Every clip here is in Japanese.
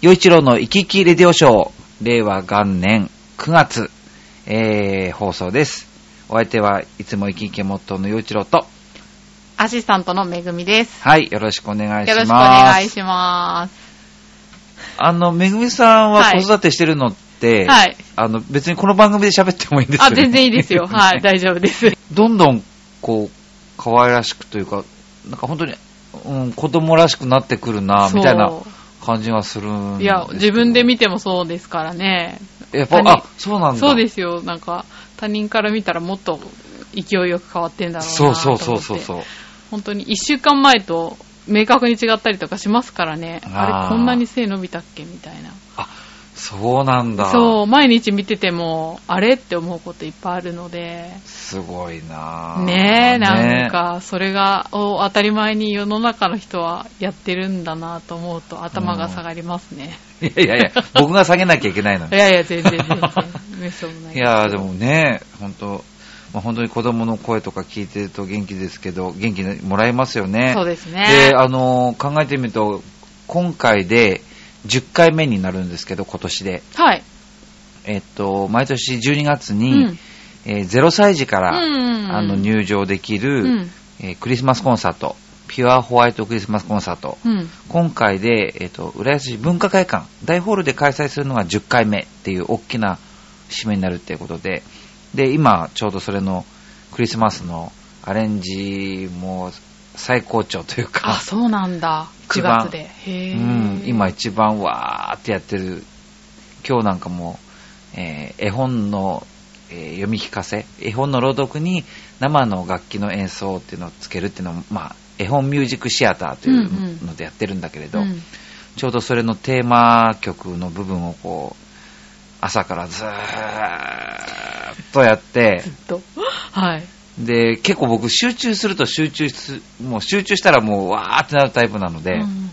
洋一郎の生き生きレディオショー、令和元年9月、えー、放送です。お相手はいつも生き生きモットーの洋一郎と、アシスタントのめぐみです。はい、よろしくお願いします。よろしくお願いします。あの、めぐみさんははい子育てしてるのって、はい。あの、別にこの番組で喋ってもいいんですよあ、ね。全然いいですよ。はい、大丈夫です。どんどん、こう、可愛らしくというか、なんか本当に、うん、子供らしくなってくるな、みたいなそ感じがするんういや、自分で見てもそうですからね。やっぱ、あ、そうなんだ。そうですよ。なんか、他人から見たらもっと勢いよく変わってんだろうなそうと思って。そうそうそうそう。本当に一週間前と明確に違ったりとかしますからね。あれ、こんなに背伸びたっけ？みたいな。そうなんだ。そう、毎日見てても、あれって思うこといっぱいあるので。すごいなぁねえ、なんねか、それが、を当たり前に世の中の人はやってるんだなと思うと頭が下がりますね。いやいやいや、僕が下げなきゃいけないのに。いやいや、全然全然。めっそうもない。いやーでもね、本当まあ、本当に子供の声とか聞いてると元気ですけど、元気もらえますよね。そうですね。で、あのー考えてみると、今回で10回目になるんですけど、今年で。はい。えっと、毎年12月うに、ん。えー0歳児かうら、ん。あの入場できる、うん。えークリスマスコンサート、ピュアホワイトクリスマスコンサート。うん。今回で、えっ、と、浦安市文化会館、大ホールで開催するのが10回目っていう大きな節目になるっていうことで、で、今、ちょうどそれのクリスマスのアレンジも最高潮というあ、か、そうなんだ。9一番月で。へうぇん、今一番わーってやってる、今日なんかも、えー絵本の、えー読み聞かせ、絵本の朗読に生の楽器の演奏っていうのをつけるっていうのを、まあ、絵本ミュージックシアターというのでやってるんだけれど、うん。ちょうどそれのテーマ曲の部分をこう、朝からずーっとやってず、っと。はい。で、結構僕集中すると集中す、もう集中したらもうわーってなるタイプなので、うん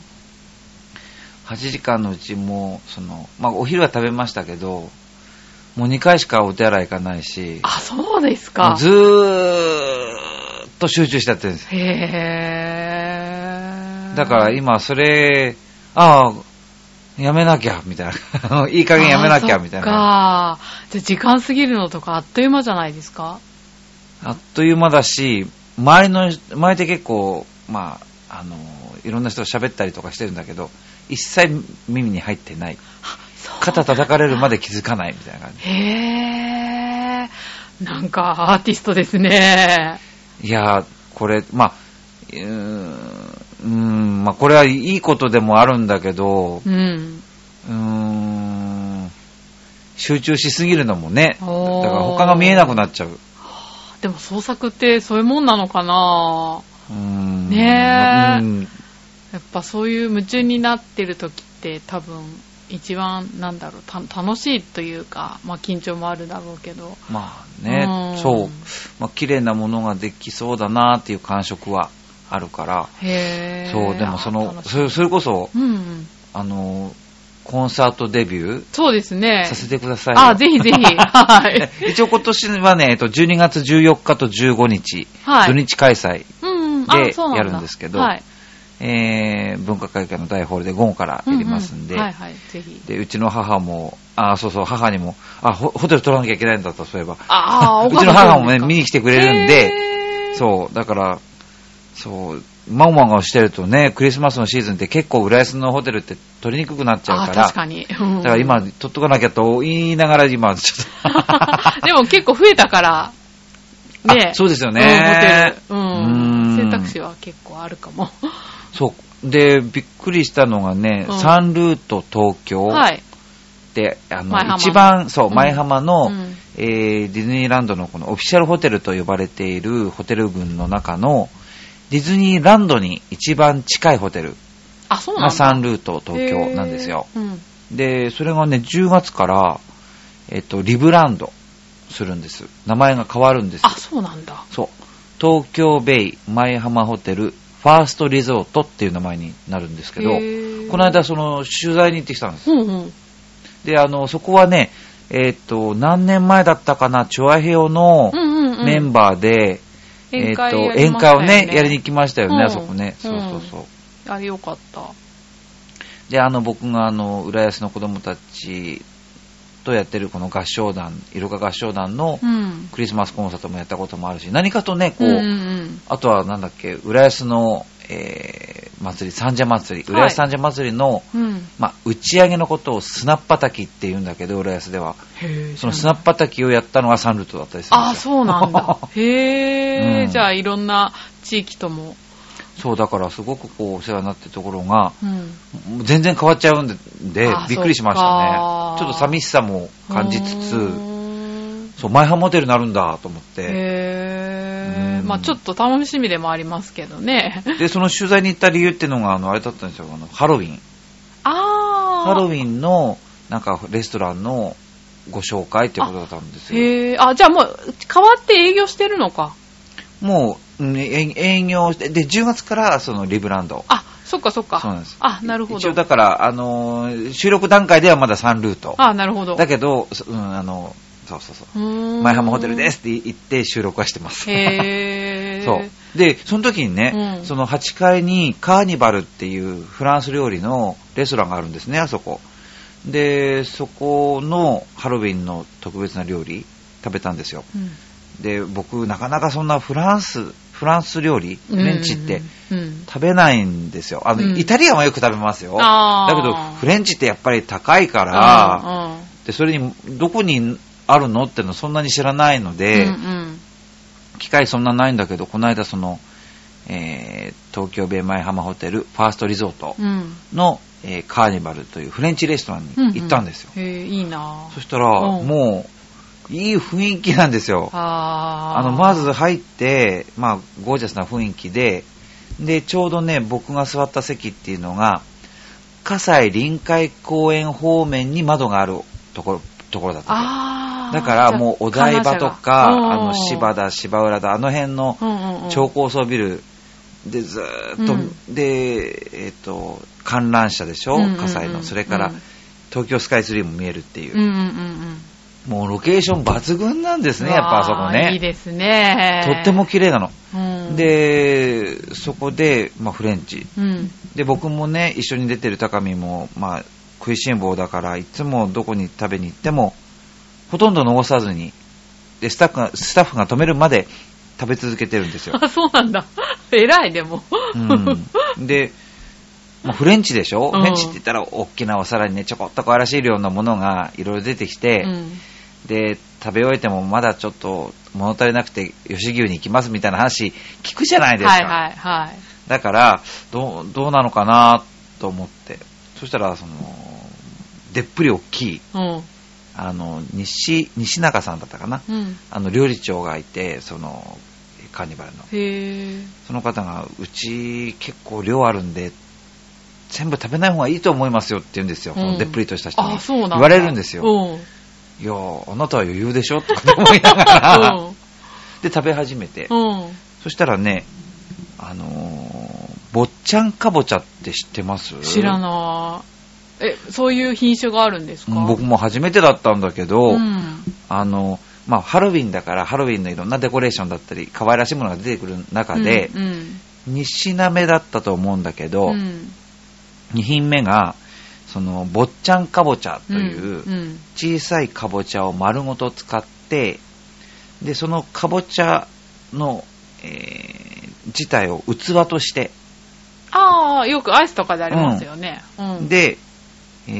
8時間のうちもう、その、まあお昼は食べましたけど、もう2回しかお手洗い行かないし、あ、そうですもかう。ずーっと集中しちゃってるんです。へぇだから今それ、ああ、やめなきゃ、みたいな。いい加減やめなきゃ、みたいな。な。じゃあ時間過ぎるのとかあっという間じゃないですか？あっという間だし、周りの、周りで結構、まあ、あの、いろんな人と喋ったりとかしてるんだけど、一切耳に入ってない。肩叩かれるまで気づかないみたいな感へぇなんかアーティストですね。じ。いやー、これ、まあ、うーん、うーんまあ、これはいいことでもあるんだけど、うん。うーん、集中しすぎるのもね、だから他が見えなくなっちゃう。でも創作ってそういうもんなのかなうーんねえうんやっぱそういう夢中になってる時って多分一番なんだろうた楽しいというか、まあ緊張もあるだろうけど。まあねう、んそう。まあ、綺麗なものができそうだなっていう感触はあるから、へぇそう、でもその、それそれこそ、うんうん。あの、コンサートデビュそうですねー。させてくださいよ。あ、ぜひぜひ。はい。一応今年はね、えっと、12月14日と15日、はい土日開催、でやるんですけどはい。えー、文化会館の大ホールで午後からやりますんで、ううはいはい、ぜひ。で、うちの母も、あ、そうそう、母にも、あ、ホホテル取らなきゃいけないんだと、そういえば。ああ、うちの母もね、見に来てくれるんで、う。そう、だから、そう、マオマがしてるとね、クリスマスのシーズンって結構浦安のホテルって取りにくくなっちゃうあから、確かに。うんだから今、取っとかなきゃと言いながら今、ちょっと。でも結構増えたから、ねあそうですよねうん、ホテル。ううんん。選択肢は結構あるかも。そう。で、びっくりしたのがね、うんサンルート東京はい。で、あの、一番、そう、うん前浜の、うんえーディズニーランドのこのオフィシャルホテルと呼ばれているホテル群の中の、ディズニーランドに一番近いホテルあ、そうなんがだ。サンルート東京なんですよ。うん。で、それがね、10月から、えっと、リブランドするんです。名前が変わるんですよあ、そうなんだ。そう。東京ベイ前浜ホテルファーストリゾートっていう名前になるんですけど、この間その取材に行ってきたんです。うんうん。で、あの、そこはね、えっと、何年前だったかな、チョアヘオのうんうんうん。メンバーで、えっと、宴会やり宴ましたよね会をね、やりに行きましたよね、うんあそこね。そうそうそう。あれよかった。で、あの、僕があの、浦安の子供たちとやってるこの合唱団、イルカ合唱団のうん。クリスマスコンサートもやったこともあるし、何かとね、こう、うんうんあとはなんだっけ、浦安の、えー、祭り、三社祭り、浦安三社祭りの、うん。うん。まあ、打ち上げのことをスナッパ滝って言うんだけど、浦安では。そのスナッパ滝をやったのがサンルートだったりするんあ、ですよ。そうなんだ。へえ、うんじゃあいろんな地域とも。そう、だからすごくこう、お世話になってるところが、うん。全然変わっちゃうんで、びっくりしましたそね。ちょっと寂しさも感じつつ、んそう、マイハモデルになるんだと思って。へえ。うんまあちょっと楽しみでもありますけどね。で、その取材に行った理由っていうのが、あの、あれだったんですよ、あの、ハロウィン。ああ。ハロウィンの、なんか、レストランのご紹介ってことだったんですよ。へえ。あ、じゃあもう変わって営業してるのか。もう、うんえ営業して、で、10月からそのリブランド。あ、そっかそっか。そうなんですあ、なるほど一応。だから、あのー収録段階ではまだ3ルート。あ、なるほど。だけど、そうん、あの、そうそうそう。うーんマイハムホテルですって言って収録はしてます。へえ。そう。で、その時にね、うんその8階にカーニバルっていうフランス料理のレストランがあるんですね、あそこ。で、そこのハロウィンの特別な料理食べたんですよ。うん。で、僕、なかなかそんなフランス、フランス料理、フレンチってうん。うん。食べないんですよ。あの、うん。イタリアンはよく食べますよ。だけど、フレンチってやっぱり高いから、うんうん。で、それに、どこにあるのってのそんなに知らないので、うんうん。機会そんなないんだけど、この間その、えー東京ベイマイハマホテルファーストリゾートうん。の、えーカーニバルというフレンチレストランに行ったんですよ。うへえ、いいな。そしたら、うん。もう、いい雰囲気なんですよ。あ。の、まず入って、まあ、ゴージャスな雰囲気で、で、ちょうどね、僕が座った席っていうのが、葛西臨海公園方面に窓があるところ、ところだっただからもうお台場とか、あの芝田、芝浦田、あの辺の超高層ビルでずーっと、うん。で、えっ、と、観覧車でしょ、葛西の。それから、うん。東京スカイツリーも見えるっていう。うんうんうんうん。もうロケーション抜群なんですね、やっぱあそこわーいいね。ですね。とっても綺麗なの。うん、で、そこで、まあ、フレンチ。うん。で、僕もね、一緒に出てる高見も、まあ、食いしん坊だから、いつもどこに食べに行っても、ほとんど残さずに、で、スタッフが、スタッフが止めるまで食べ続けてるんですよ。あ、そうなんだ。偉い、でも。うん。で、まあ、フレンチでしょ、うんフレンチって言ったら、大きなお皿にね、ちょこっと可愛らしい量のものがいろいろ出てきて、うん。で、食べ終えてもまだちょっと物足りなくて、吉牛に行きますみたいな話聞くじゃないですか。はいはいはい。だから、どう、どうなのかなと思って。そしたら、その、でっぷり大きい、うん。あの、西、西中さんだったかな。うん。あの、料理長がいて、その、カーニバルの。その方が、うち結構量あるんで、全部食べない方がいいと思いますよって言うんですよ。うんこのでっぷりとした人に。言われるんですよ。うん。いやー、あなたは余裕でしょとか思いながら、うん。で、食べ始めて。うん。そしたらね、あのー、坊ちゃんかぼちゃって知ってます？知らない。え、そういう品種があるんですか？うん僕も初めてだったんだけど、うん。あの、まあ、ハロウィンだから、ハロウィンのいろんなデコレーションだったり、可愛らしいものが出てくる中で、うんうん2品目だったと思うんだけど、うん2品目が、その、坊ちゃんかぼちゃという、うん小さいかぼちゃを丸ごと使って、で、そのかぼちゃの、えー自体を器として、ああ、よくアイスとかでありますよね。うん。で、え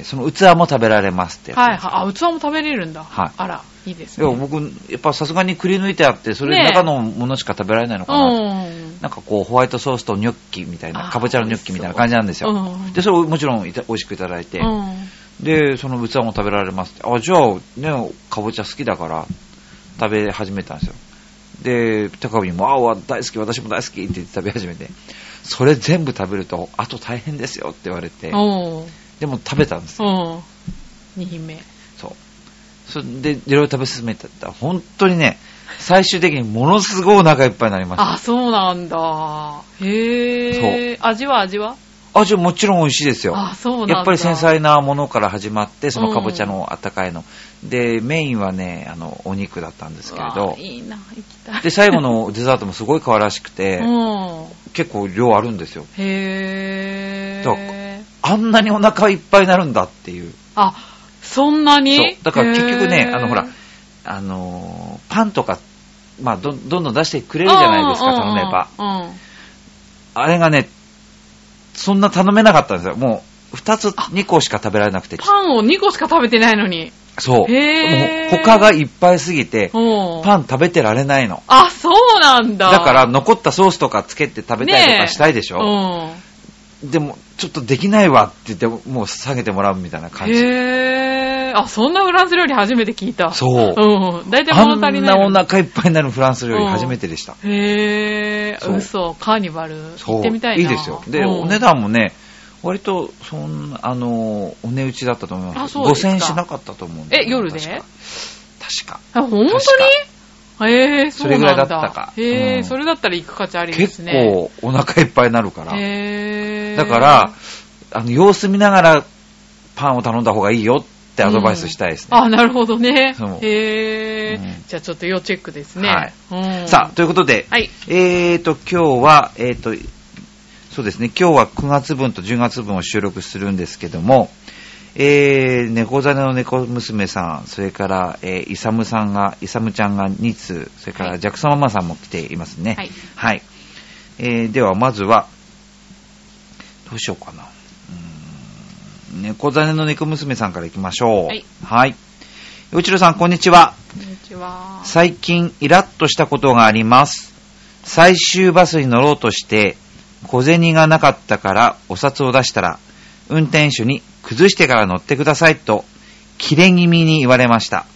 ーその器も食べられますってやつはいはい。あ、器も食べれるんだ。はいあら、いいですね。いや僕、やっぱさすがにくり抜いてあって、それねえ中のものしか食べられないのかな。うん。なんかこう、ホワイトソースとニョッキみたいな、かぼちゃのニョッキみたいな感じなんですよ。うんで、それをもちろんいた美味しくいただいて、うん。で、その器も食べられますって。あ、じゃあ、ね、かぼちゃ好きだから、食べ始めたんですよ。で、高見も、あ、わ大好き、私も大好きって言って食べ始めて、それ全部食べると、あと大変ですよって言われて、でも食べたんですよ。うん。二品目。それで、いろいろ食べ進めてったら、本当にね、最終的にものすごいお腹いっぱいになりました。あ、そうなんだ。へえ。味は味は？味はもちろん美味しいですよ。あ、そうなんだ。やっぱり繊細なものから始まって、そのかぼちゃのあったかいの。で、メインはね、あの、お肉だったんですけれど、いいな、行きたい。で、最後のデザートもすごい可愛らしくて、うん。結構量あるんですよ。へだえ。あんなにお腹いっぱいになるんだっていう。あ、そんなに？そう。だから結局ねあの、ほら、あのーパンとか、まあど、どんどん出してくれるじゃないですか、頼めば。あれがね、そんな頼めなかったんですよ。もう、2つ、2個しか食べられなくて。パンを2個しか食べてないのに。そう。もう他がいっぱいすぎて、うんパン食べてられないの。あ、そうなんだ。だから残ったソースとかつけて食べたりとかしたいでしょ、うん。でも、ちょっとできないわって言って、もう下げてもらうみたいな感じ。へー。あ、そんなフランス料理初めて聞いた。そう。うん。大体あん物足りないのに。なお腹いっぱいになるフランス料理初めてでした。へー。そう嘘。カーニバル。そう。行ってみたいな。いですよ。で、うんお値段もね、割と、そんな、あの、お値打ちだったと思います。あそうですか5000円しなかったと思うんえ夜で？確か。あ、本当に？確へー、そうなんだ。それぐらいだったかへー、うんそれだったら行く価値ありです結ね。構お腹いっぱいになるから。へー。だから、あの、様子見ながらパンを頼んだ方がいいよってアドバイスしたいですね。あ、なるほどね。へー。うんじゃあちょっと要チェックですね。はいうんさあ、ということで、はい。えーと、今日は、えーと、そうですね、今日は9月分と10月分を収録するんですけども、えー、猫ザネの猫娘さん、それから、えー、イサムさんが、イサムちゃんが2通、それから、はいジャクソンママさんも来ていますね。はい。はい。えー、では、まずは、どうしようかな。猫ザネの猫娘さんから行きましょう。はい。はい。よちろさん、こんにちは。こんにちは。最近イラッとしたことがあります。最終バスに乗ろうとして、小銭がなかったからお札を出したら、運転手に崩してから乗ってくださいと、切れ気味に言われました。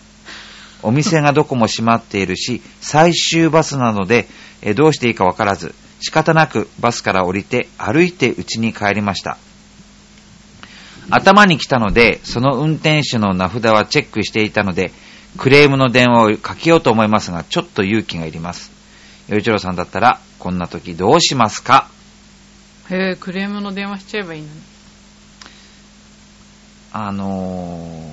お店がどこも閉まっているし、最終バスなので、えどうしていいかわからず、仕方なくバスから降りて歩いて家に帰りました。頭に来たので、その運転手の名札はチェックしていたので、クレームの電話をかけようと思いますが、ちょっと勇気がいります。よいちろさんだったら、こんな時どうしますか？へー、クレームの電話しちゃえばいいのに。あの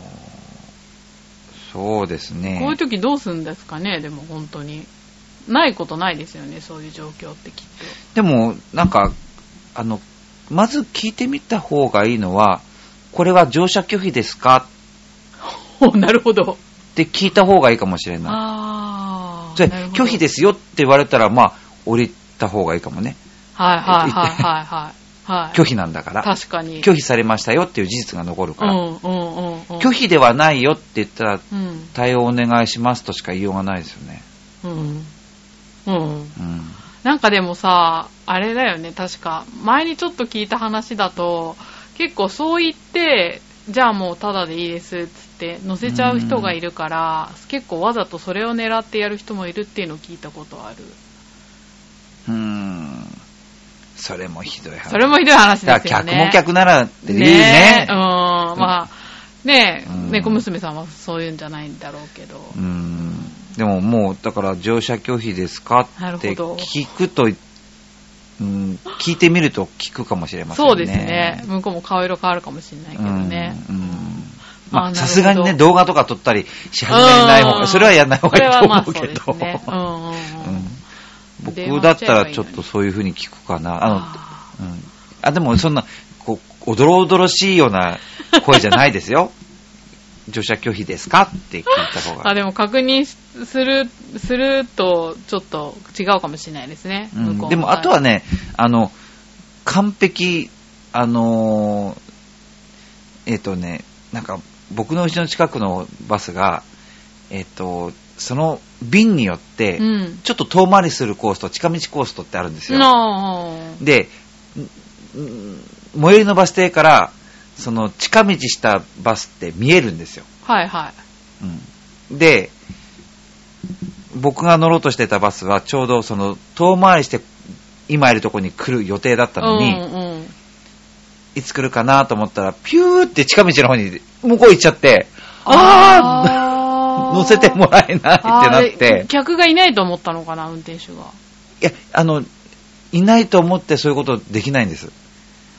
ー、そうですね。こういう時どうするんですかね、でも本当に。ないことないですよね、そういう状況ってきっでも、なんか、あの、まず聞いてみた方がいいのは、これは乗車拒否ですか？なるほど。って聞いた方がいいかもしれない。あー。それ拒否ですよって言われたら、まあ、降りた方がいいかもね。はいはいはいはいはい。はい。拒否なんだから。確かに。拒否されましたよっていう事実が残るから。うんうんうんうん。拒否ではないよって言ったら、うん。対応お願いしますとしか言いようがないですよね。うん。うん。うん。なんかでもさ、あれだよね、確か。前にちょっと聞いた話だと、結構そう言って、じゃあもうタダでいいですっつって乗せちゃう人がいるから、結構わざとそれを狙ってやる人もいるっていうのを聞いたことある。うーん。それもひどい話。それもひどい話だからですよね。客も客ならっていうねね。うん、まあ、ねうん猫娘さんはそういうんじゃないんだろうけど。うーん。でももう、だから乗車拒否ですかって聞くと、うん、聞いてみると聞くかもしれませんね。そうですね。向こうも顔色変わるかもしれないけどね。うんうんあまあ、さすがにね、動画とか撮ったりし始めない方が、うんそれはやんない方がいいと思うけど。僕だったらしちょっとそういう風に聞くかな。あの、あうん。あ、でもそんな、こう、おどろおどろしいような声じゃないですよ。乗車拒否ですか？って聞いた方が。あ、でも確認する、すると、ちょっと違うかもしれないですね。うんでもあとはね、あの、完璧、あのーえっ、とね、なんか僕の家の近くのバスが、えっ、と、その便によって、うん。ちょっと遠回りするコースと近道コースとってあるんですよ。ので、んん最寄りのバス停から、その近道したバスって見えるんですよ。はいはい。うんで、僕が乗ろうとしてたバスはちょうどその遠回りして今いるとこに来る予定だったのに、うんうん。いつ来るかなと思ったら、ピューって近道の方に向こう行っちゃって、ああ 乗せてもらえないってなって、客がいないと思ったのかな、運転手が。いや、あの、いないと思ってそういうことできないんです。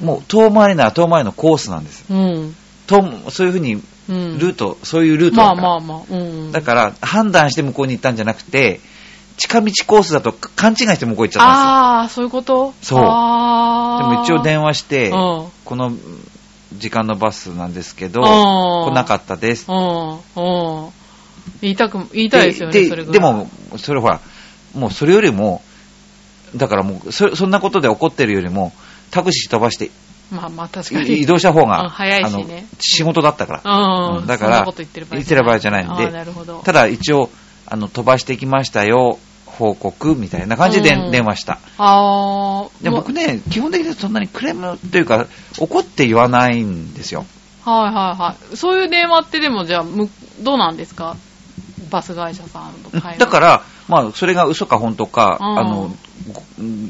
もう遠回りなら遠回りのコースなんです。うん。とそういうふうにうん。ルート、そういうルートまだから。あまあまあ。うん。だから、判断して向こうに行ったんじゃなくて、近道コースだと勘違いして向こう行っちゃったんああ、そういうこと？そうでも一応電話して、うん。この時間のバスなんですけど、来なかったです。うん。うん。言いたく、言いたいですよね、で。でも、それほら、もうそれよりも、だからもうそ、そんなことで怒ってるよりも、タクシー飛ばしてまあまあ確かに。移動した方うんが、早いしあのね仕事だったから。うん。うんだから言ってる場合じゃないんであーなるほど。ただ一応、あの、飛ばしてきましたよ、報告、みたいな感じでうん電話した。あー。でも僕ね、基本的にそんなにクレームというか、怒って言わないんですよ。はいはいはい。そういう電話ってでもじゃあ、むどうなんですか？バス会社さんと。だから、まあ、それが嘘か本当か、うんあの、ご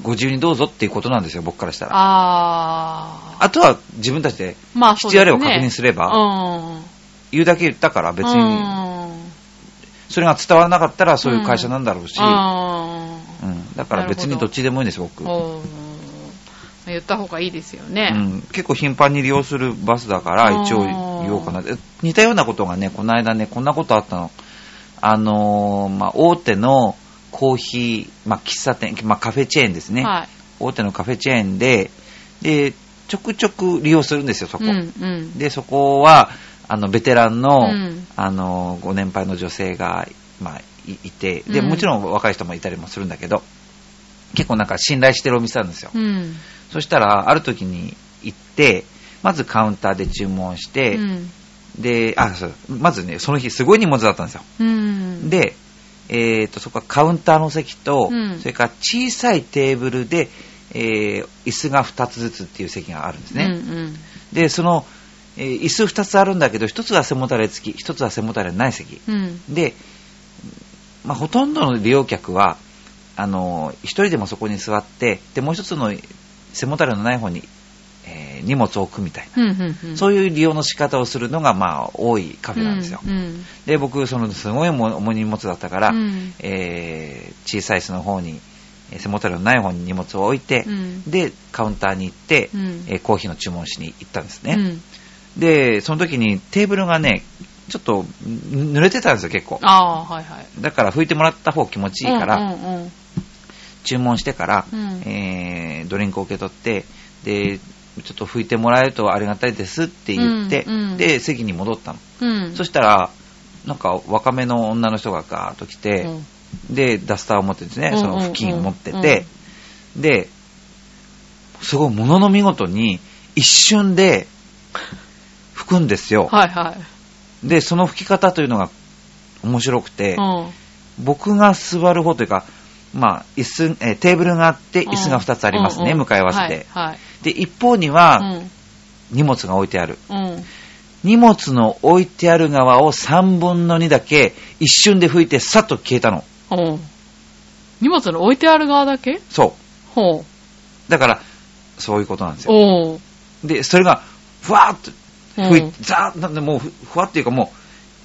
ご自由にどうぞっていうことなんですよ、僕からしたら。ああとは自分たちで、ー。まあ。必要あれば確認すればうん。言うだけ言ったから別うに、ん。それが伝わらなかったらそういう会社なんだろうし、うん。うんだから別にどっちでもいいんですよ、僕。うん言った方がいいですようね。ん、結構頻繁に利用するバスだからうん一応言おうかな。え似たようなことがね、この間ね、こんなことあったの。あのーまあ、大手のコーヒー、まあ、喫茶店、まあ、カフェチェーンですね。はい。大手のカフェチェーンで、で、ちょくちょく利用するんですよ、そこ。うんうん。で、そこは、あの、ベテランの、うんあの、ご年配の女性が、まあ、いいて、で、うんもちろん若い人もいたりもするんだけど、結構なんか信頼してるお店なんですよ。うん。そしたら、ある時に行って、まずカウンターで注文して、うん。で、あ、そう、まずね、その日すごい荷物だったんですよ。うん。で、えっ、と、そこはカウンターの席と、うんそれから小さいテーブルで、えー椅子が2つずつっていう席があるんですね。うんうん。で、その、えー椅子2つあるんだけど、1つは背もたれ付き、1つは背もたれない席。うん。で、まあ、ほとんどの利用客は、あの、1人でもそこに座って、で、もう1つの背もたれのない方に、えー荷物を置くみたいな。うんうんうん。そういう利用の仕方をするのが、まあ、多いカフェなんですよ。うんで、僕、その、すごい重い荷物だったから、うんえー小さい椅子の方に、えー背もたれのない方に荷物を置いて、うんで、カウンターに行って、うんえーコーヒーの注文しに行ったんですね。うん。で、その時にテーブルがね、ちょっとん濡れてたんですよ、結構。はいはい。だから拭いてもらった方気持ちいいから、うんうんうん注文してから、うんえードリンクを受け取って、で、ちょっと拭いてもらえるとありがたいですって言って、うんうんで、席に戻ったの。うん。そしたら、なんか若めの女の人がガーッと来て、うんで、ダスターを持ってですね、うんその付近を持ってて、で、すごいものの見事に一瞬で拭くんですよ。はいはい。で、その拭き方というのが面白くて、うん僕が座る方というか、まあ、椅子、えーテーブルがあって椅子が2つありますね、うんうん向かい合わせて。はいはい。で、一方にうはん荷物が置いてある。うん。荷物の置いてある側を3分の2だけ一瞬で拭いてさっと消えたの。うん。荷物の置いてある側だけ？そほう。う。だから、そういうことなんですよ。で、それが、ふわーっと拭いザーッなんでもうふ、ふわっていうかもう、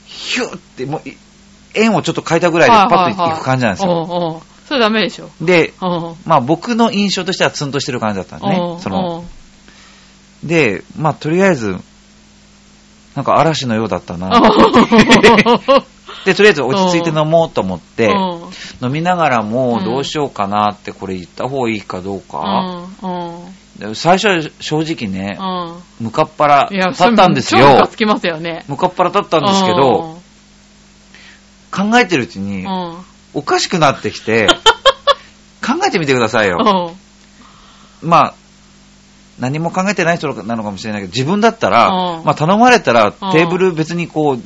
ヒューって、もう、い円をちょっと変えたぐらいでパッといく感じなんですよ。それダメでしょ。で、うん。まあ僕の印象としてはツンとしてる感じだったんですね。その、で、まあとりあえず、なんか嵐のようだったな。で、とりあえず落ち着いて飲もうと思って、飲みながらもどうしようかなって、これ言った方がいいかどうか。で最初は正直ね、向かっ腹立ったんですよつ。きますよね。向かっ腹立ったんですけど、考えてるうちにう、ん、おかしくなってきて、考えてみてくださいよ。うん。まあ、何も考えてない人なのかもしれないけど、自分だったら、うんまあ頼まれたらんテーブル別にこう、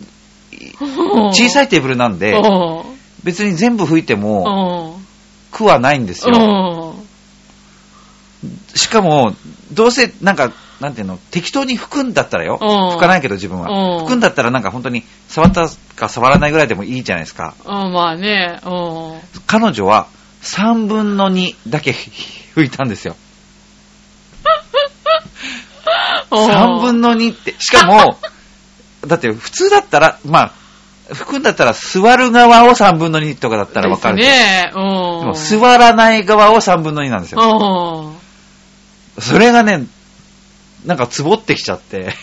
小さいテーブルなんで、うん別に全部拭いてうもん苦はないんですうよ。んしかも、どうせなんか、なんていうの、適当に拭くんだったらよ。うん拭かないけど自分うんは。拭くんだったらなんか本当に触ったか触らないぐらいでもいいじゃないですか。うん、まあね、うん。彼女は3分の2だけ拭いたんですよ。3分の2って。しかも、だって普通だったら、まあ、拭くんだったら座る側を3分の2とかだったらわかる。ですね、うん。でも座らない側を3分の2なんですよ。うん。それがね、なんかつぼってきちゃって。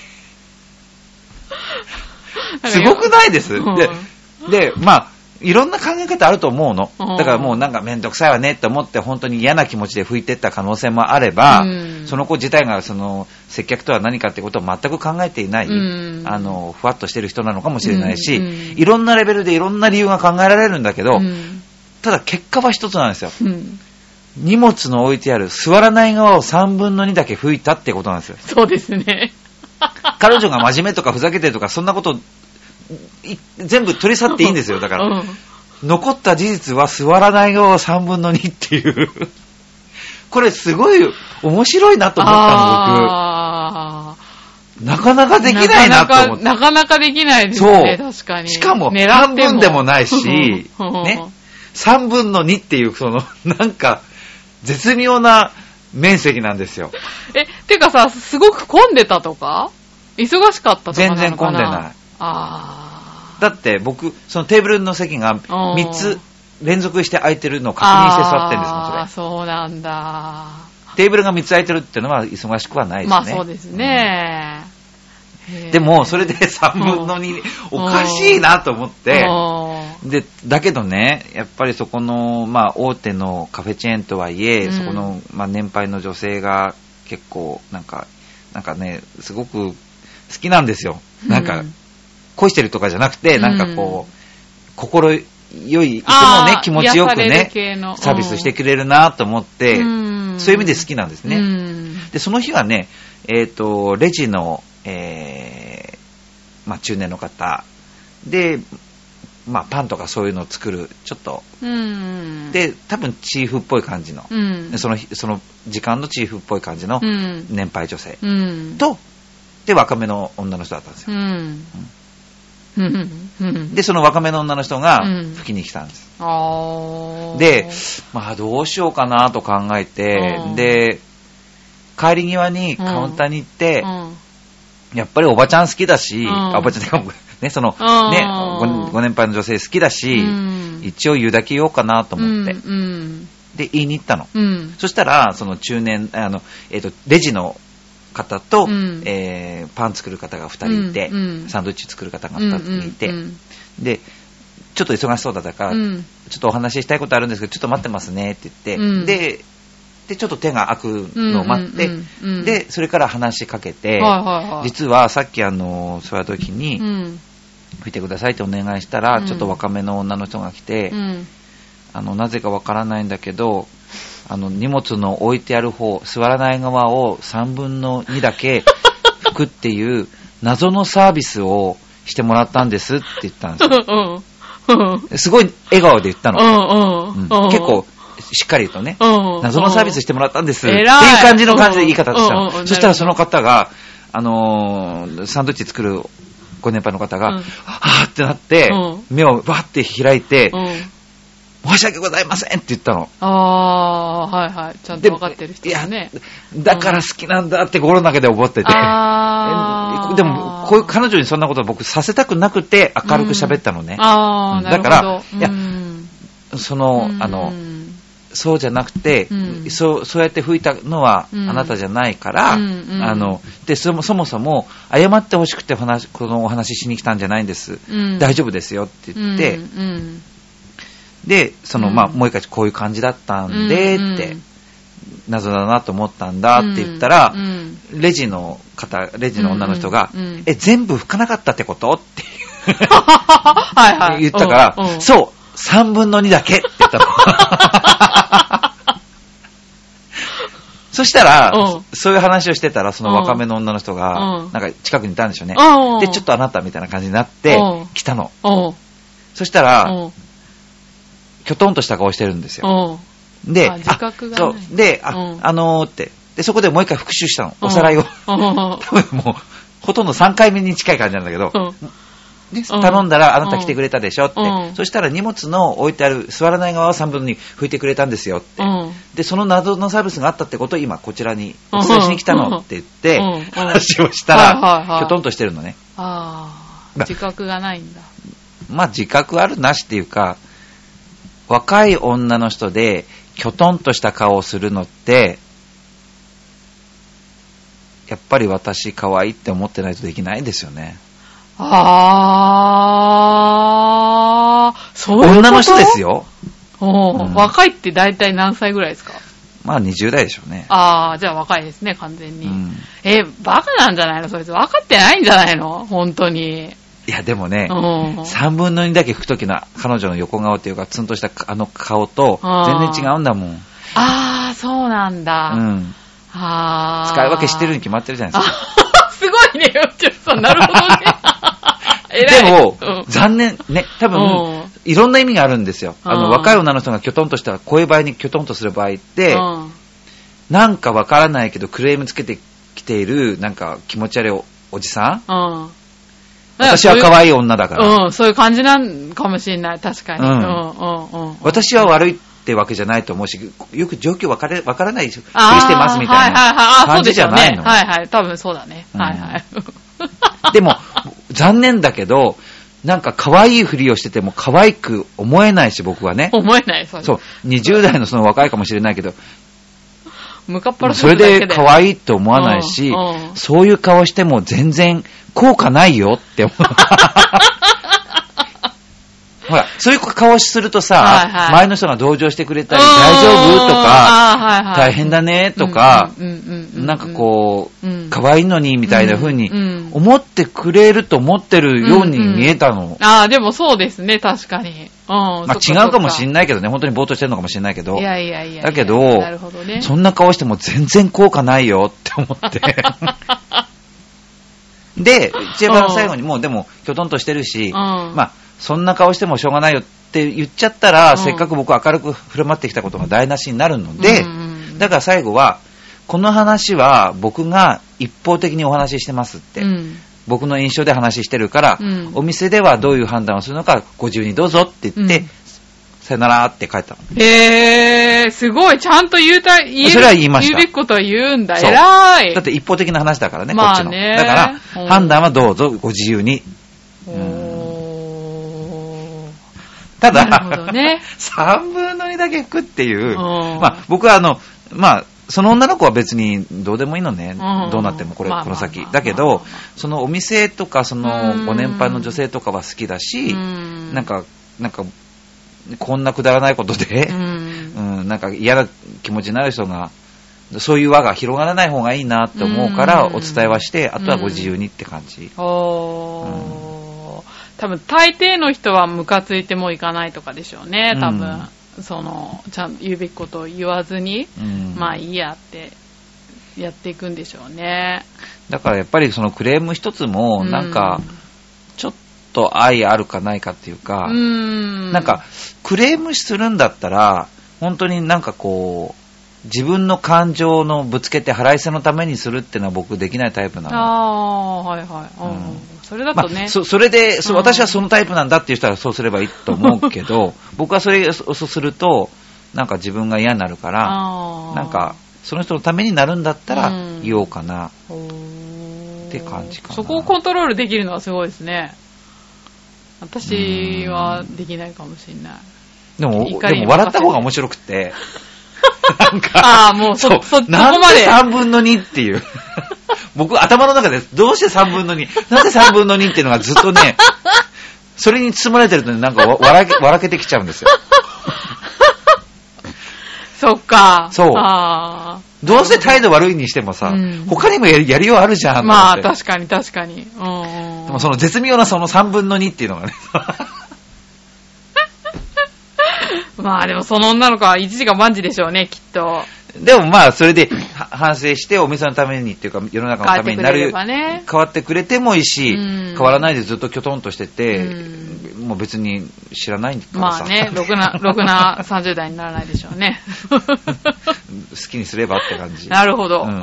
すごくないです。で、で、まあ、いろんな考え方あると思うの。だからもうなんかめんどくさいわねって思って本当に嫌な気持ちで拭いてった可能性もあれば、うんその子自体がその接客とは何かってことを全く考えていない、うんあの、ふわっとしてる人なのかもしれないし、うんいろんなレベルでいろんな理由が考えられるんだけど、ただ結果は一つなんですよ。うん荷物の置いてある座らない側を3分の2だけ拭いたってことなんですよ。そうですね。彼女が真面目とかふざけてるとかそんなことい全部取り去っていいんですよ。だから、うん残った事実は座らない側3分の2っていう。これすごい面白いなと思ったあの、僕。なかなかーできないなと思って。なかなかできないですね、確かに。しかも半分でもないしうんね3分の2っていう、その、なんか、絶妙な面積なんですよ。え、てかさ、すごく混んでたとか？忙しかったとか全然混んでない。あだって僕、そのテーブルの席がうん3つ連続して空いてるのをー。確認して座ってるんですもん、それあー。そうなんだ。テーブルが3つ空いてるっていうのは忙しくはないですね。まあそうですね。へーでも、それで3分の2、おかしいなと思って、うん。で、だけどね、やっぱりそこの、まあ、大手のカフェチェーンとはいえ、うん。そこの、まあ、年配の女性が結構、なんか、なんかね、すごく好きなんですよ。なんか、うん恋してるとかじゃなくて、うん。なんかこう、心よい、いつもね気持ちよくねサービスしてくれるなと思って、うん。そういう意味で好きなんですね。うん。で、その日はね、えっ、と、レジの、えー、まあ、中年の方、で、まあ、パンとかそういうのを作る、ちょっと、うん。、で、多分チーフっぽい感じの、うん。その日、その時間のチーフっぽい感じのうん。年配女性うん。と、で、若めの女の人だったんですよ。うん。うん。うん。で、その若めの女の人がうん拭きに来たんです。あーで、まあ、どうしようかなと考えて、うんで、帰り際にカウンターに行って、うんやっぱりおばちゃん好きだし、ん。あおばちゃんってか、ね、その、うん。ねご、ご年配の女性好きだし、うん。一応言うだけ言おうかなと思って、うん。で、言いに行ったの。うん。そしたら、その中年、あの、えっ、と、レジの方と、うん。えーパン作る方が2人いて、うんうん。サンドイッチ作る方が2人いて、うん。で、ちょっと忙しそうだったから、うん。ちょっとお話ししたいことあるんですけど、ちょっと待ってますねって言って、うん。で、で、ちょっと手が開くのを待って、で、それから話しかけて。実はさっきあの、そういう時に、うん。吹いてくださいってお願いしたら、うんちょっと若めの女の人が来て、うん。あの、なぜかわからないんだけど、あの、荷物の置いてある方、座らない側を3分の2だけ 拭くっていう謎のサービスをしてもらったんですって言ったんですよ。すごい笑顔で言ったの。結構、しっかりとね、うん、謎のサービスしてもらったんですっていう感じの感じで言い方した。そしたらその方が、あのーサンドイッチ作るご年配の方が、うんはぁってなって、う目をバッて開いて、うん。申し訳ございませんって言ったの。ああ、はいはい。ちゃんと分かってる人いやだね。だから好きなんだって心の中で思ってて。あー でも、こういう彼女にそんなこと僕させたくなくて明るく喋ったのね。うんなるほど。だからいやうんその、あの、そうじゃなくて、うん。そう、そうやって吹いたのはあうん。なたじゃないから、うんうん。あの、で、そもそもそも、謝ってほしくてお話、このお話ししに来たんじゃないんです。うん。大丈夫ですよって言って、で、その、うん。まあ、もう一回こういう感じだったんで、うんって、謎だなと思ったんだって言ったら、うんレジの方、レジの女の人が、え、全部拭かなかったってことって はいはい。言ったから、そう、3分の2だけ。って。そしたら、うんそういう話をしてたら、その若めの女の人が、うんなんか近くにいたんでしょうね。うんで、ちょっとあなたみたいな感じになってうん、来たの。うんそしたら、うんきょとんとした顔してるんですよ。うんで、あ自覚がないそう。で、あ、うんあのーって。で、そこでもう一回復習したの。うんおさらいを。うん多分もう、ほとんど3回目に近い感じなんだけど、うんでうん。頼んだら、あなた来てくれたでしょって、うん。そしたら荷物の置いてある座らない側は3分に拭いてくれたんですよって、うん。でその謎のサービスがあったってことを今こちらにお伝えしに来たのって言って、話をしたらきょとんとしてるのね。ああ、ま自覚がないんだ。まあ自覚あるなしっていうか若い女の人できょとんとした顔をするのってやっぱり私可愛いって思ってないとできないですよねああー、そういうこと？女の人です。よ。おーうん若いって大体何歳ぐらいですか？まあ20代でしょうね。ああ、じゃあ若いですね、完全に。うんえ、バカなんじゃないの？そいつ。分かってないんじゃないの？本当に。いや、でもねう、ん。3分の2だけ拭くときの彼女の横顔っていうか、ツンとしたあの顔と全然違うんだもん。ああ、そうなんだ。うん。ああ。使い分けしてるに決まってるじゃないですか。あすごいね、よっちゅうさん。なるほどね。でも、うん残念、ね、多分、うんいろんな意味があるんですよ。あの、うん若い女の人がキョトンとした、こういう場合にキョトンとする場合って、うんなんかわからないけどクレームつけてきている、なんか気持ち悪いおおじさん？うん。私は可愛い女だから。うん、そういう感じなんかもしれない、確かに。ううんん、うん、うん。私は悪いってわけじゃないと思うし、よく状況わかれわからないふりしてますみたいな感じですよね。じゃないの。はいはい。多分そうだね。うんはいはい。でも、残念だけど、なんか可愛いふりをしてても可愛く思えないし、僕はね。思えない、それ。そう、20代のその若いかもしれないけど、むかっぱらそれで可い愛いって思わないしそういう顔しても全然効果ないよって思う。そういう顔するとさ、はいはい前の人が同情してくれたり、うん大丈夫とか、はいはい大変だねとか、うんうんうんうんなんかこう、うん可愛いのにみたいな風にうんうん思ってくれると思ってるように見えたの。ああ、でもそうですね、確かに。うん。まあ違うかもしんなないけどね、本当にぼーっとしてるのかもしれないけどい。、やいやいやいや。だけどね。そんな顔しても全然効果ないよって思って。で、一番最後にもうでも、きょとんとしてるし、うん。まあ、そんな顔してもしょうがないよって言っちゃったら、うん。せっかく僕明るく振る舞ってきたことが台無しになるので、だから最後は、この話は僕が一方的にお話ししてますって。うん。僕の印象で話してるから、うん。お店ではどういう判断をするのかご自由にどうぞって言って、うんさよならって帰ったの。へえー、すごい、ちゃんと言うた、言えるそれは言いました。言うべきことは言うんだ。そう。偉い。だって一方的な話だからね、まあこっちの。ねだから、うん判断はどうぞご自由に。おー。ただ、なるほどね。3分の2だけ拭くっていう、うん。まあ僕はあの、まあ、その女の子は別にどうでもいいのね、うん。どうなってもこれ、まあこの先。だけど、そのお店とか、そのうん。ご年配の女性とかは好きだし、うん。なんか、なんか、こんなくだらないことでう、ん。うん、なんか嫌な気持ちになる人が、そういう輪が広がらない方がいいなって思うから、うん。お伝えはして、あとはご自由にって感じ。おー。多分大抵の人はムカついてもいかないとかでしょうね、多分。その、ちゃんと言うべきことを言わずに、うん。まあいいやってやっていくんでしょうね。だからやっぱりそのクレーム一つも、なんか、ちょっと愛あるかないかっていうか、うん、なんか、クレームするんだったら、本当になんかこう、自分の感情のぶつけて腹いせのためにするっていうのは僕できないタイプなあの。あ、はいはい。うん。うん。それだとね、まあ、そそれで、そうん。私はそのタイプなんだっていう人はそうすればいいと思うけど、僕はそれそうすると、なんか自分が嫌になるから、なんか、その人のためになるんだったらうん。言おうかな。って感じかな。そこをコントロールできるのはすごいですね。私はできないかもしれない。でも、でも笑った方が面白くて。なんか、ああ、もうそ、そ、そこなんでまで。3分の2っていう。僕、頭の中で、どうして3分の2、なんで3分の2っていうのがずっとね、それに包まれてるとね、なんかわ笑け笑けてきちゃうんですよ。そっか。そうあどうせ態度悪いにしてもさ、うん他にもやりやりようあるじゃんまあ。確かに確かに。うんうん。でもその絶妙なその3分の2っていうのがね。まあでもその女の子は一時が万事でしょうね、きっと。でもまあ、それでは反省してお店のためにっていうか、世の中のためになる、変わってくれればね変わってくれてもいいし、うん変わらないでずっときょとんとしてて、うもう別に知らないからさ、まあね、ろくな、ろくな30代にならないでしょうね。好きにすればって感じ。なるほど。うん。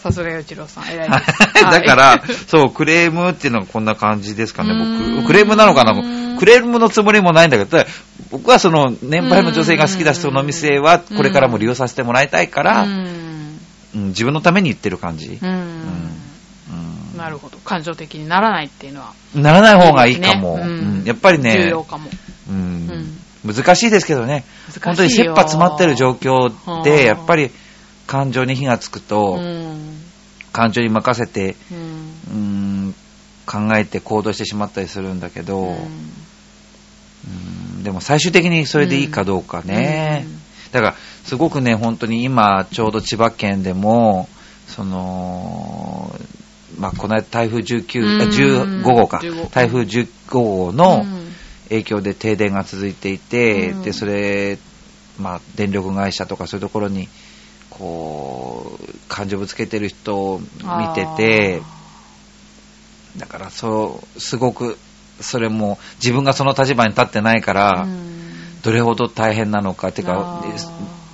さすがよちろうさん、偉いです。だから、そう、クレームっていうのはこんな感じですかね、僕。クレームなのかな？クレームのつもりもないんだけど、僕はその、年配の女性が好きだ人の店は、これからも利用させてもらいたいから、うん。うん自分のために言ってる感じ。うん。うんなるほど。感情的にならないっていうのは。ならない方がいいかも。やっぱり重ね要、かも。うん難しいですけどね、本当に切羽詰まってる状況うんで、やっぱり感情に火がつくと、うん。感情に任せて、うん。うん考えて行動してしまったりするんだけど、うんん、でも最終的にそれでいいかどうかね。うんだから、すごくね、本当に今、ちょうど千葉県でも、その、まあ、この間台風19、あうん15号か15。台風15号のうん影響で停電が続いていて、うん。で、それ、まあ、電力会社とかそういうところに、こう、感情ぶつけてる人を見てて、だからそう、すごく、それも自分がその立場に立ってないから、うん。どれほど大変なのか、てかあー、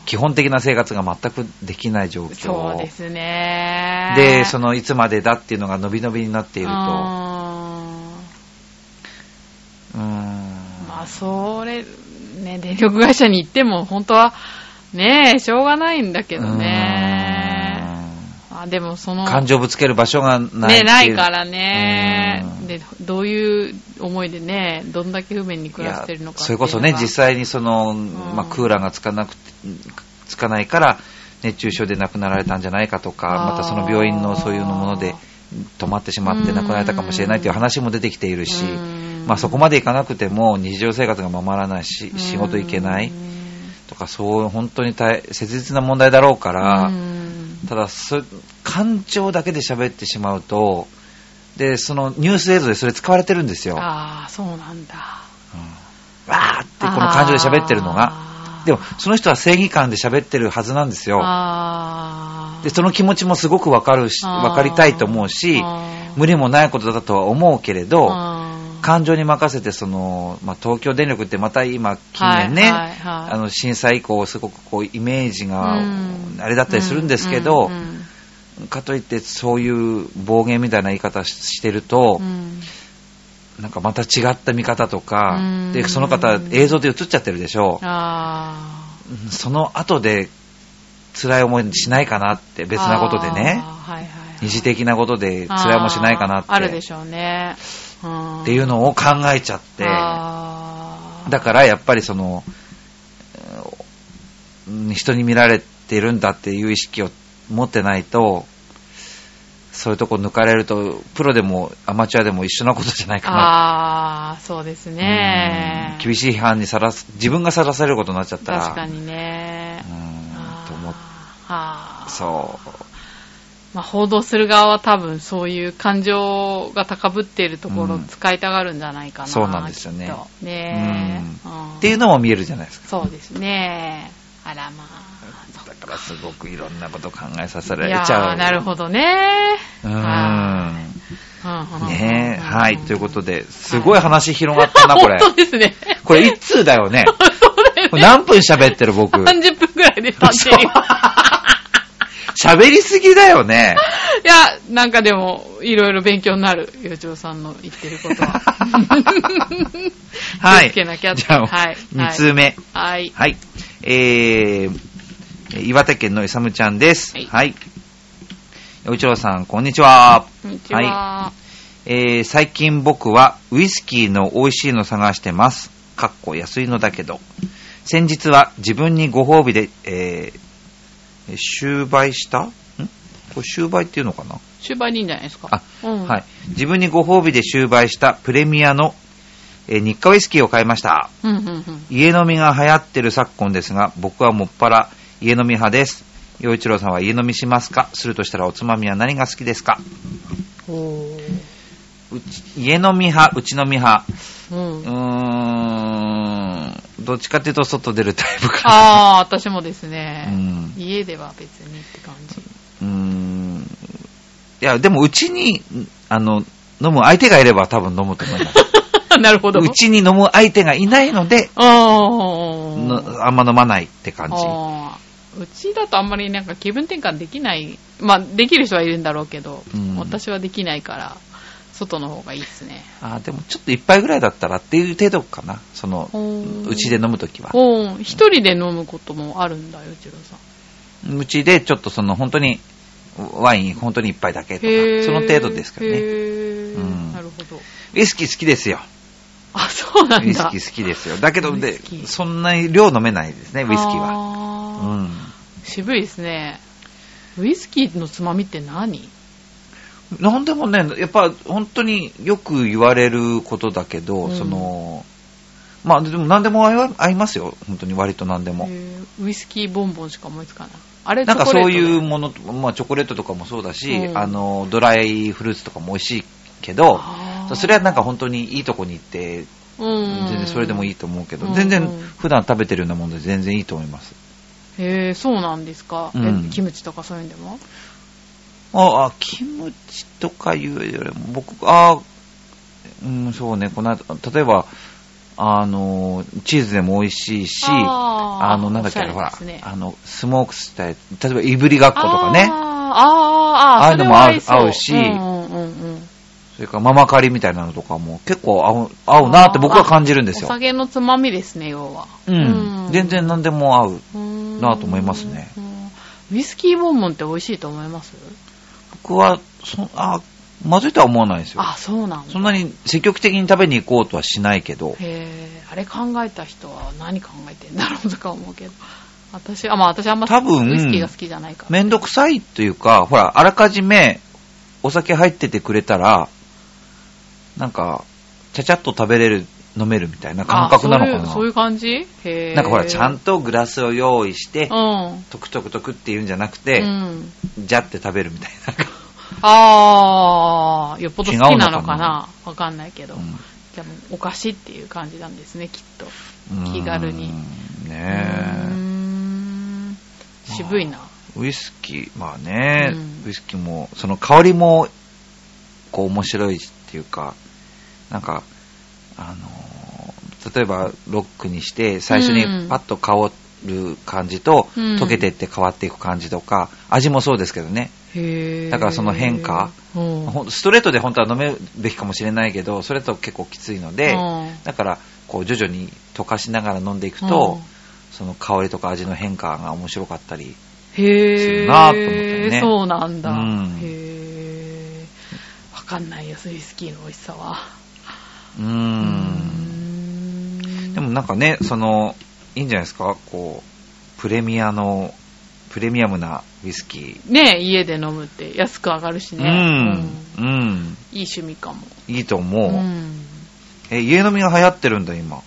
基本的な生活が全くできない状況。そうですね。で、そのいつまでだっていうのが伸び伸びになっていると、あうーん。ーまあ、それ、ね、電力会社に行っても、本当は、ねえ、しょうがないんだけどね。あでも、その、感情ぶつける場所がないね。ないからねう。んで、どういう思いでね、どんだけ不便にい暮らやしてるのかそれこそね、実際際にその、まあ、クーラーがつかなくて、つかないから、熱中症で亡くなられたんじゃないかとか、またその病院のそういうのもので止まってしまって亡くなられたかもしれないという話も出てきているし、まあそこまでいかなくても日常生活がままらないし、仕事行けない。とか、そう本当に大切実な問題だろうから、ただそ、感情だけで喋ってしまうと、で、そのニュース映像でそれ使われてるんですよ。ああ、そうなんだ。わーってこの感情で喋ってるのが。でも、その人は正義感で喋ってるはずなんですよ。で、その気持ちもすごくわかるし、わかりたいと思うし、無理もないことだとは思うけれど、感情に任せて、その、まあ、東京電力ってまた今、近年ね、はいはいはいあの、震災以降、すごくこう、イメージがうん、あれだったりするんですけど、うんうん。かといって、そういう暴言みたいな言い方ししてるとう、んなんかまた違った見方とかうん、で、その方、映像で映っちゃってるでしょ。あうんその後で、辛い思いしないかなって、ー別なことでね。はいはいはい二次的なことで辛い思いしないかなって。あるでしょうね。うんっていうのを考えちゃって。だからやっぱりその、うん人に見られてるんだっていう意識を持ってないと、そういうとこ抜かれると、プロでもアマチュアでも一緒なことじゃないかな。ああ、そうですねうん。厳しい批判にさらす、自分がさらされることになっちゃったら。確かにね。うん、と思って。そう。まあ、報道する側は多分そういう感情が高ぶっているところをうん使いたがるんじゃないかな。そうなんですよねねううんっていうのも見えるじゃないですか。そうですね。あらまあ。らすごくいろんなこと考えさせられちゃう。ーなるほどね。うはん。ねえ、はい。ということで、で、すごい話広がったな、これ。本当ですね。これ一通だよね？そうだよね。これ何分喋ってる僕？30分ぐらいで経ってるよ。喋りすぎだよね。いや、なんかでも、いろいろ勉強になる、よちおさんの言ってることは。はい。気をつけなきゃじゃあ、はい2通目。はい。はい。えー、岩手県のいさむちゃんです。はいはい。よいちろうさん、こんにちは。こんにちは。えー、最近僕はウイスキーの美味しいの探してます。かっこ安いのだけど。先日は自分にご褒美で、えー、終売した？ん？これ終売っていうのかな？終売でいいんじゃないですか。あ、うんはい。自分にご褒美で終売したプレミアの、えー日課ウイスキーを買いました。うんうんうん。家飲みが流行ってる昨今ですが、僕はもっぱら家飲み派です。洋一郎さんは家飲みしますか？するとしたらおつまみは何が好きですか？家飲み派、うち飲み派。うんうーん、どっちかっていうと外出るタイプかな。ああ、私もですね、うん家では別にって感じ。うーん。いや、でもうちに、あの、飲む相手がいれば多分飲むと思います。なるほど。うちに飲む相手がいないので、あーのあんま飲まないって感じ。うちだとあんまりなんか気分転換できない。まあ、できる人はいるんだろうけど、うん私はできないから、外の方がいいですね。あーでもちょっと一杯ぐらいだったらっていう程度かな。その、うちで飲むときは。うん。一人で飲むこともあるんだよ、うちろさん。うちでちょっとその本当に、ワイン本当に一杯だけとか、その程度ですからね。うんなるほど。ウイスキー好きですよ。あ、そうなんだ。ウイスキー好きですよ。だけど、でそんなに量飲めないですね、ウイスキーは。はうん。渋いですね。ウイスキーのつまみって何？なんでもね、やっぱ本当によく言われることだけど、うんその、まあ、でも何でも合いますよ。本当に割と何でも。ウイスキーボンボンしか思いつかない。あれ、なんかそういうもの、まあチョコレートとかもそうだし、うんあの、ドライフルーツとかも美味しいけど、それはなんか本当にいいとこに行って、でうん全然それでもいいと思うけど、うん全然普段食べてるようなもので全然いいと思います。へえ、そうなんですか。うんえキムチとかそういうんでも？ああ、キムチとかいうよりも、僕、ああ、うん、そうね、この間、例えば、あの、チーズでも美味しいし、あの、なんだっけ、おしゃれほらあの、スモークしたやつ例えば、いぶりがっことかね、あーあー、あーああいうのも合うそれは合うしうんうんうんうん。それからママカリみたいなのとかも結構合う合うなって僕は感じるんですよお。酒のつまみですね、要は。うん。全然何でも合う。ななと思いますねウイスキーボンボンって美味しいと思います？僕は、そあ、まずいとは思わないですよ。あ、そうなんだ。そんなに積極的に食べに行こうとはしないけど、へえ、あれ考えた人は何考えてんだろうとか思うけど。私、あ、まあ私あんま多分ウイスキーが好きじゃないから。めんどくさいというか、ほら、あらかじめお酒入っててくれたら、なんか、ちゃちゃっと食べれる、飲めるみたいな感覚なのかな。あそういう感じ？へえ。なんかほら、ちゃんとグラスを用意して、うん。トクトクトクっていうんじゃなくて、うん。じゃって食べるみたいな。あー、よっぽど好きなのかな？わかんないけど。うんじゃあもうお菓子っていう感じなんですね、きっと。うん気軽に。ねえ。ん渋いな。ウイスキー、まあね、うんウイスキーも、その香りも、こう面白いっていうか、なんか、あのー例えばロックにして、最初にパッと香る感じと、うん。溶けてって変わっていく感じとか、味もそうですけどね、だからその変化、ストレートで本当は飲めるべきかもしれないけど、それと結構きついので、うん。だから、こう徐々に溶かしながら飲んでいくと、その香りとか味の変化が面白かったり、へするーなと思ってね。そうなんだ。うん。へー。わかんないよ、ウイスキーの美味しさは。うんでもなんかね、その、いいんじゃないですか、こう、プレミアの、プレミアムなウイスキー。ね家で飲むって安く上がるしうね。ん、うん、うんいい趣味かも。いいと思う。うんえ、家飲みが流行ってるんだ、今？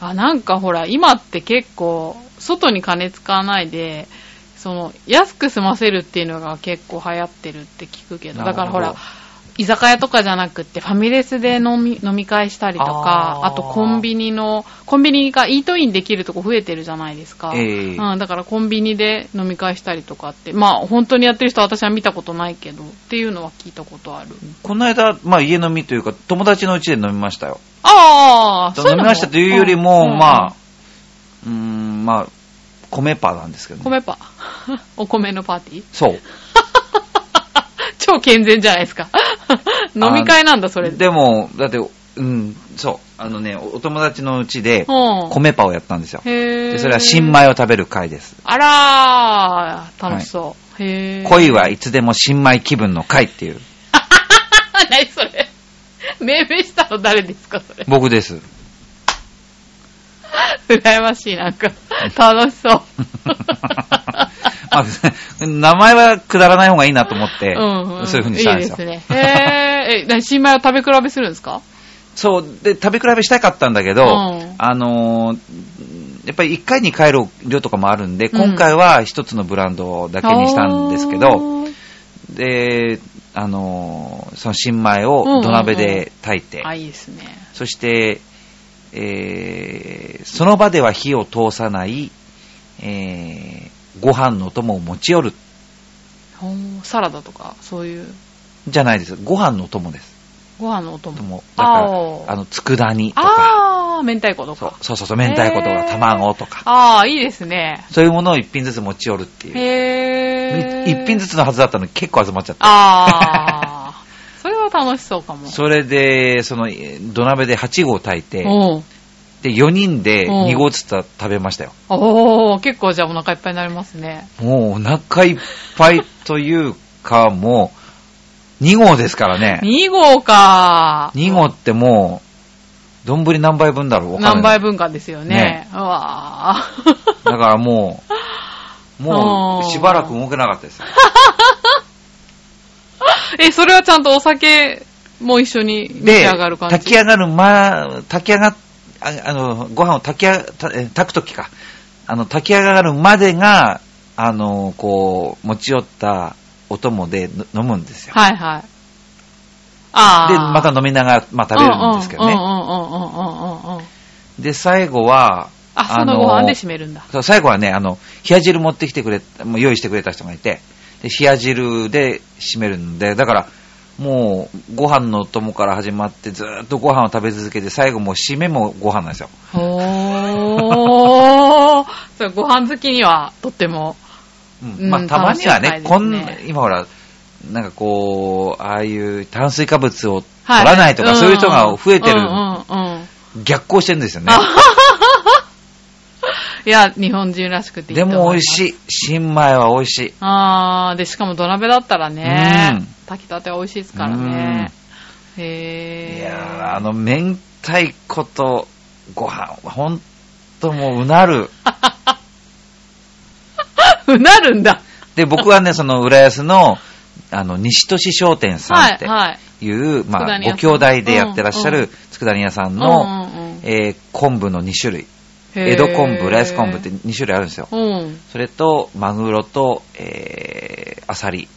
あ、なんかほら、今って結構、外に金使わないで、その、安く済ませるっていうのが結構流行ってるって聞くけど、なるほどだからほら、居酒屋とかじゃなくって、ファミレスで飲み、飲み会したりとか、あとコンビニの、コンビニがイートインできるとこ増えてるじゃないですか。ええうん、だからコンビニで飲み会したりとかって、まあ本当にやってる人は私は見たことないけど、っていうのは聞いたことある。この間、まあ家飲みというか、友達の家で飲みましたよ。ああ、そういうの？飲みましたというよりも、うんまあ、うーん、まあ、米パなんですけどね。米パ。お米のパーティー？そう。超健全じゃないですか。飲み会なんだ、それ。でも、だって、うん、そう。あのね、おお友達のうん。米パをやったんですよ。で、それは新米を食べる会です。あらー、楽しそう。へー。恋はいつでも新米気分の会っていう。何それ。命名したの誰ですか、それ。僕です。羨ましい、なんか。楽しそう。まあ、名前はくだらない方がいいなと思って、うんうん。そういう風にしたんですよ。いいですね。え、何新米を食べ比べするんですか？そう、で、食べ比べしたかったんだけど、うん。あのーやっぱり1回に買える量とかもあるんで、うん。今回は一つのブランドだけにしたんですけあど、ー。で、あのーその新米を土鍋で炊いて、あ、いいですね。そして、えーその場では火を通さない、えーご飯の友を持ち寄る、サラダとか、そういう、じゃないです。ご飯の友です。ご飯のお供。友だから、あの、佃煮とか、あー、明太子とか。そうそうそうそう、明太子とか卵とか、あー、いいですね。そういうものを一品ずつ持ち寄るっていう。へー。一品ずつのはずだったのに結構集まっちゃった。あー。それは楽しそうかも。それで、その、えー土鍋で8合炊いて、で、4人でうん2合ずつ食べましたよ。おー、結構じゃあお腹いっぱいになりますね。もうお腹いっぱいというか、もう、2合ですからね。2合か2合ってもう、丼何杯分だろう？何杯分かですよね。ねうわだからもう、もうしばらく動けなかったです。え、それはちゃんとお酒も一緒に召しで上がる、感じ？炊き上がる、ま、炊き上がああの、ご飯を炊きあ、炊くときか。あの、炊き上がるまでが、あの、こう、持ち寄ったお供での飲むんですよ。はいはい。ああ。で、また飲みながら、まあ食べるんですけどね。うんうんうんうんうんうんうん。で、最後は、あ、そのご飯で締めるんだ。そう最後はね、あの、冷や汁持ってきてくれ、もう用意してくれた人がいて、で冷や汁で締めるんで、だから、もう、ご飯のお供から始まって、ずーっとご飯を食べ続けて、最後もう締めもご飯なんですよ。ほー。そう、ご飯好きにはとっても。うんうんまあ、たまにはね、楽しいこん今ほら、なんかこう、ああいう炭水化物を取らないとか、はそういう人が増えてる、うんうんうん。逆行してるんですよね。いや、日本人らしくていいで。も美味しい。新米は美味しい。あー、で、しかも土鍋だったらねうん、炊きたて美味しいですからね。へー。いやーあの、明太子とご飯、ほんともううなる。うなるんだ。で、僕はね、その浦安の、あの、西都市商店さんってはい、はい。いう、まあ、ご兄弟でやってらっしゃうんうる佃煮屋さんうんの、うんうんえー昆布の2種類。江戸昆布、浦安昆布って2種類あるんですよ。うん。それと、マグロと、えー、アサリ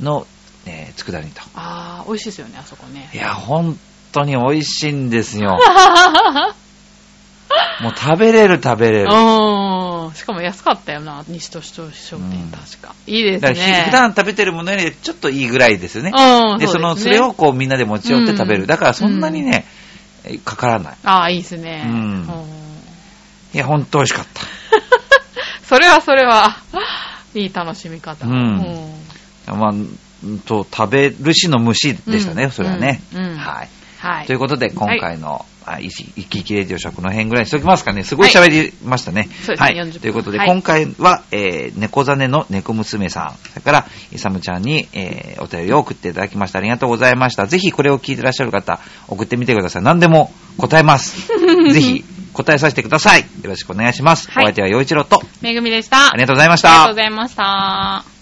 の、えー、佃煮と。あー、美味しいですよね、あそこねい。や、本当に美味しいんですよ。もう食べれる食べれる。うん。しかも安かったよな、西都市商うん店、確か。いいですね。普段食べてるものよりちょっといいぐらいですよね。うん、で、その、それをこうみんなで持ち寄って食べる。うんだからそんなにね、えかからない。ああ、いいですね。うんいや、ほんと美味しかった。それはそれは、いい楽しみ方。うんまあ、うんと、食べるしの虫でしたね、うんそれはね。うんうんはい。はい。ということで、今回の、あいきいきいきレディオシの辺ぐらいにしておきますかね。すごい喋りましたね。そうですねはい。40分ということで、はい今回は、えー、猫ザネの猫娘さん、それから、イサムちゃんに、えー、お便りを送っていただきました。ありがとうございました。ぜひこれを聞いてらっしゃる方、送ってみてください。何でも答えます。ぜひ、答えさせてください。よろしくお願いします。はいお相手は陽一郎と、めぐみでした。ありがとうございましたありがとうご。ざいました。